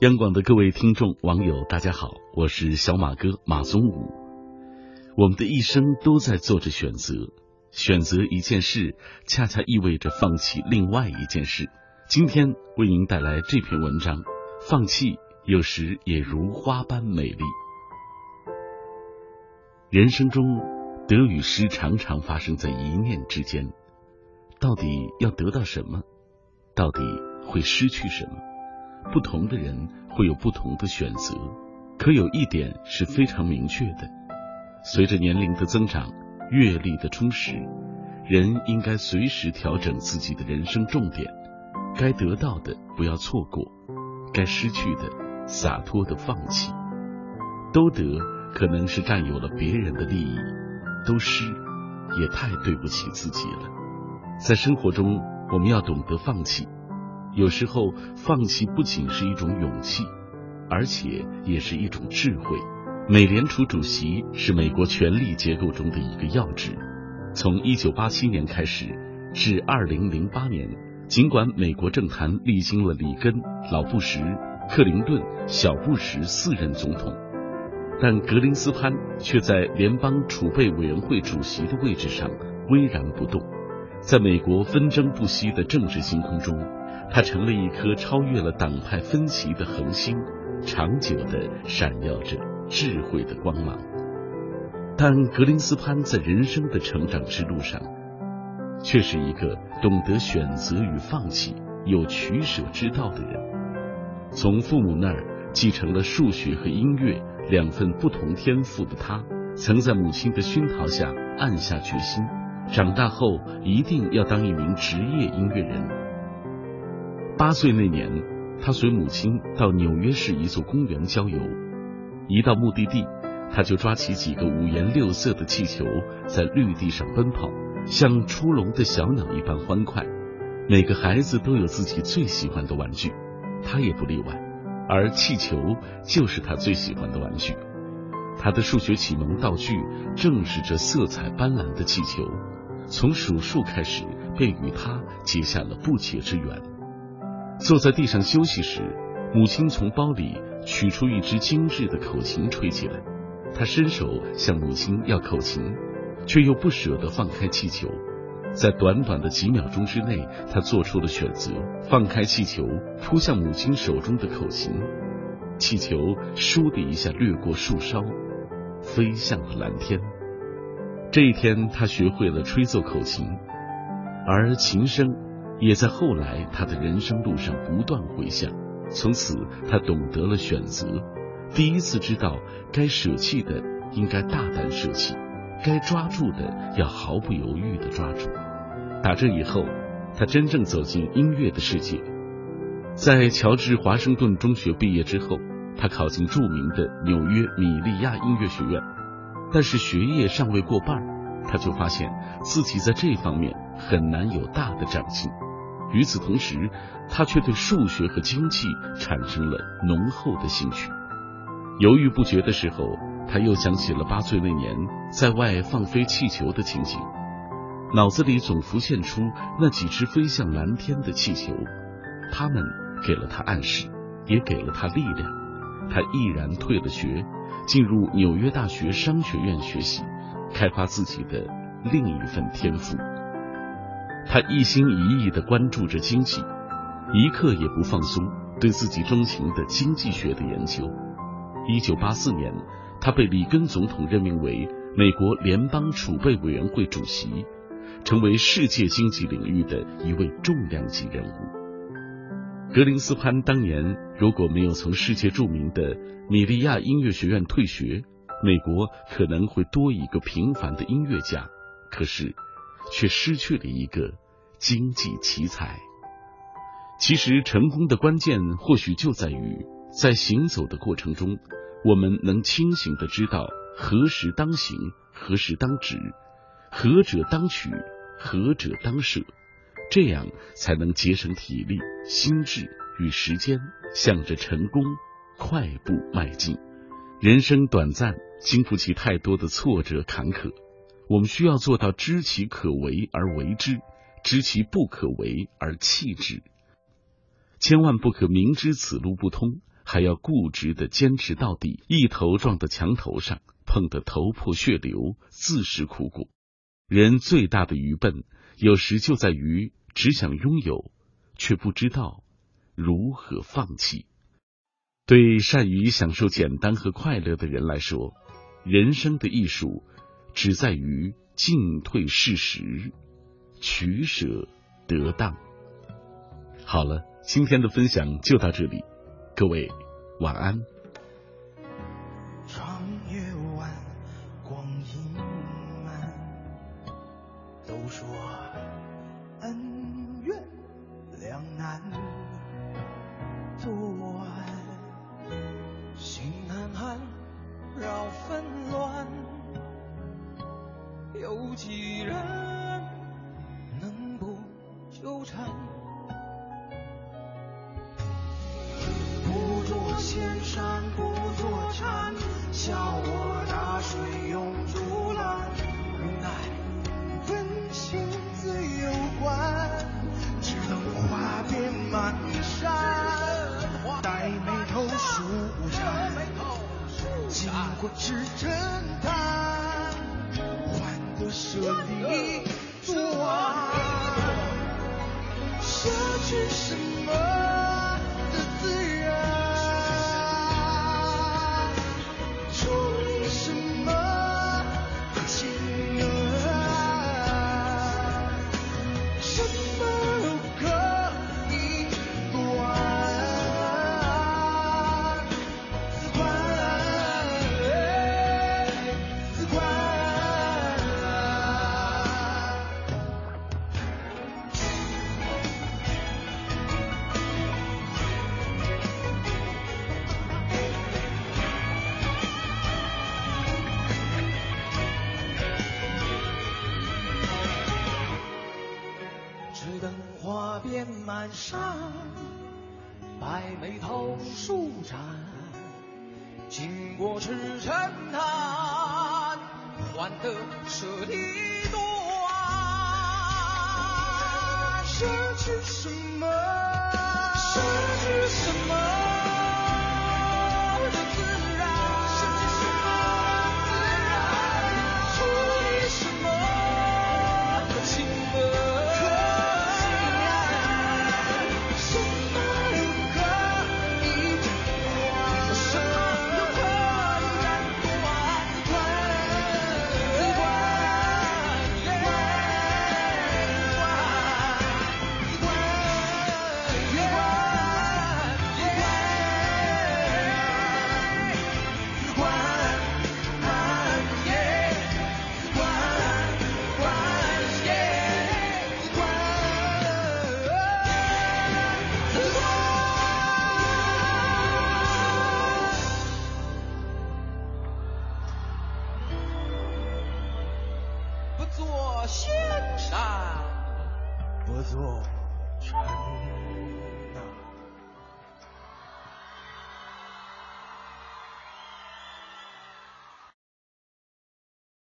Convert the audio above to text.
央广的各位听众、网友，大家好，我是小马哥马宗武。我们的一生都在做着选择，选择一件事，恰恰意味着放弃另外一件事。今天为您带来这篇文章：放弃有时也如花般美丽。人生中得与失常常发生在一念之间，到底要得到什么？到底会失去什么？不同的人会有不同的选择，可有一点是非常明确的：随着年龄的增长、阅历的充实，人应该随时调整自己的人生重点。该得到的不要错过，该失去的洒脱的放弃。都得可能是占有了别人的利益，都失也太对不起自己了。在生活中，我们要懂得放弃。有时候，放弃不仅是一种勇气，而且也是一种智慧。美联储主席是美国权力结构中的一个要职。从一九八七年开始至二零零八年，尽管美国政坛历经了里根、老布什、克林顿、小布什四任总统，但格林斯潘却在联邦储备委员会主席的位置上巍然不动。在美国纷争不息的政治星空中。他成了一颗超越了党派分歧的恒星，长久的闪耀着智慧的光芒。但格林斯潘在人生的成长之路上，却是一个懂得选择与放弃、有取舍之道的人。从父母那儿继承了数学和音乐两份不同天赋的他，曾在母亲的熏陶下暗下决心，长大后一定要当一名职业音乐人。八岁那年，他随母亲到纽约市一座公园郊游。一到目的地，他就抓起几个五颜六色的气球，在绿地上奔跑，像出笼的小鸟一般欢快。每个孩子都有自己最喜欢的玩具，他也不例外。而气球就是他最喜欢的玩具。他的数学启蒙道具正是这色彩斑斓的气球，从数数开始便与他结下了不解之缘。坐在地上休息时，母亲从包里取出一支精致的口琴，吹起来。他伸手向母亲要口琴，却又不舍得放开气球。在短短的几秒钟之内，他做出了选择，放开气球，扑向母亲手中的口琴。气球“倏”的一下掠过树梢，飞向了蓝天。这一天，他学会了吹奏口琴，而琴声。也在后来他的人生路上不断回响，从此他懂得了选择，第一次知道该舍弃的应该大胆舍弃，该抓住的要毫不犹豫的抓住。打这以后，他真正走进音乐的世界。在乔治华盛顿中学毕业之后，他考进著名的纽约米利亚音乐学院，但是学业尚未过半，他就发现自己在这方面很难有大的长进。与此同时，他却对数学和经济产生了浓厚的兴趣。犹豫不决的时候，他又想起了八岁那年在外放飞气球的情景，脑子里总浮现出那几只飞向蓝天的气球，他们给了他暗示，也给了他力量。他毅然退了学，进入纽约大学商学院学习，开发自己的另一份天赋。他一心一意地关注着经济，一刻也不放松对自己钟情的经济学的研究。一九八四年，他被里根总统任命为美国联邦储备委员会主席，成为世界经济领域的一位重量级人物。格林斯潘当年如果没有从世界著名的米利亚音乐学院退学，美国可能会多一个平凡的音乐家。可是。却失去了一个经济奇才。其实，成功的关键或许就在于，在行走的过程中，我们能清醒的知道何时当行，何时当止，何者当取，何者当舍，这样才能节省体力、心智与时间，向着成功快步迈进。人生短暂，经不起太多的挫折坎坷。我们需要做到知其可为而为之，知其不可为而弃之。千万不可明知此路不通，还要固执的坚持到底，一头撞到墙头上，碰得头破血流，自食苦果。人最大的愚笨，有时就在于只想拥有，却不知道如何放弃。对善于享受简单和快乐的人来说，人生的艺术只在于进退适时取舍得当。好了今天的分享就到这里各位晚安。长夜晚光阴都说恩怨两难作安心难安扰纷乱。有几人能不纠缠？不做仙山，不做禅，笑我大水永竹篮，无奈本性自有关，只能花遍满山，待眉头舒展，经过指针。舍得断，舍去什么？上白眉头，舒展，经过赤城滩，换得舍利断，失去什么？先山，不做臣。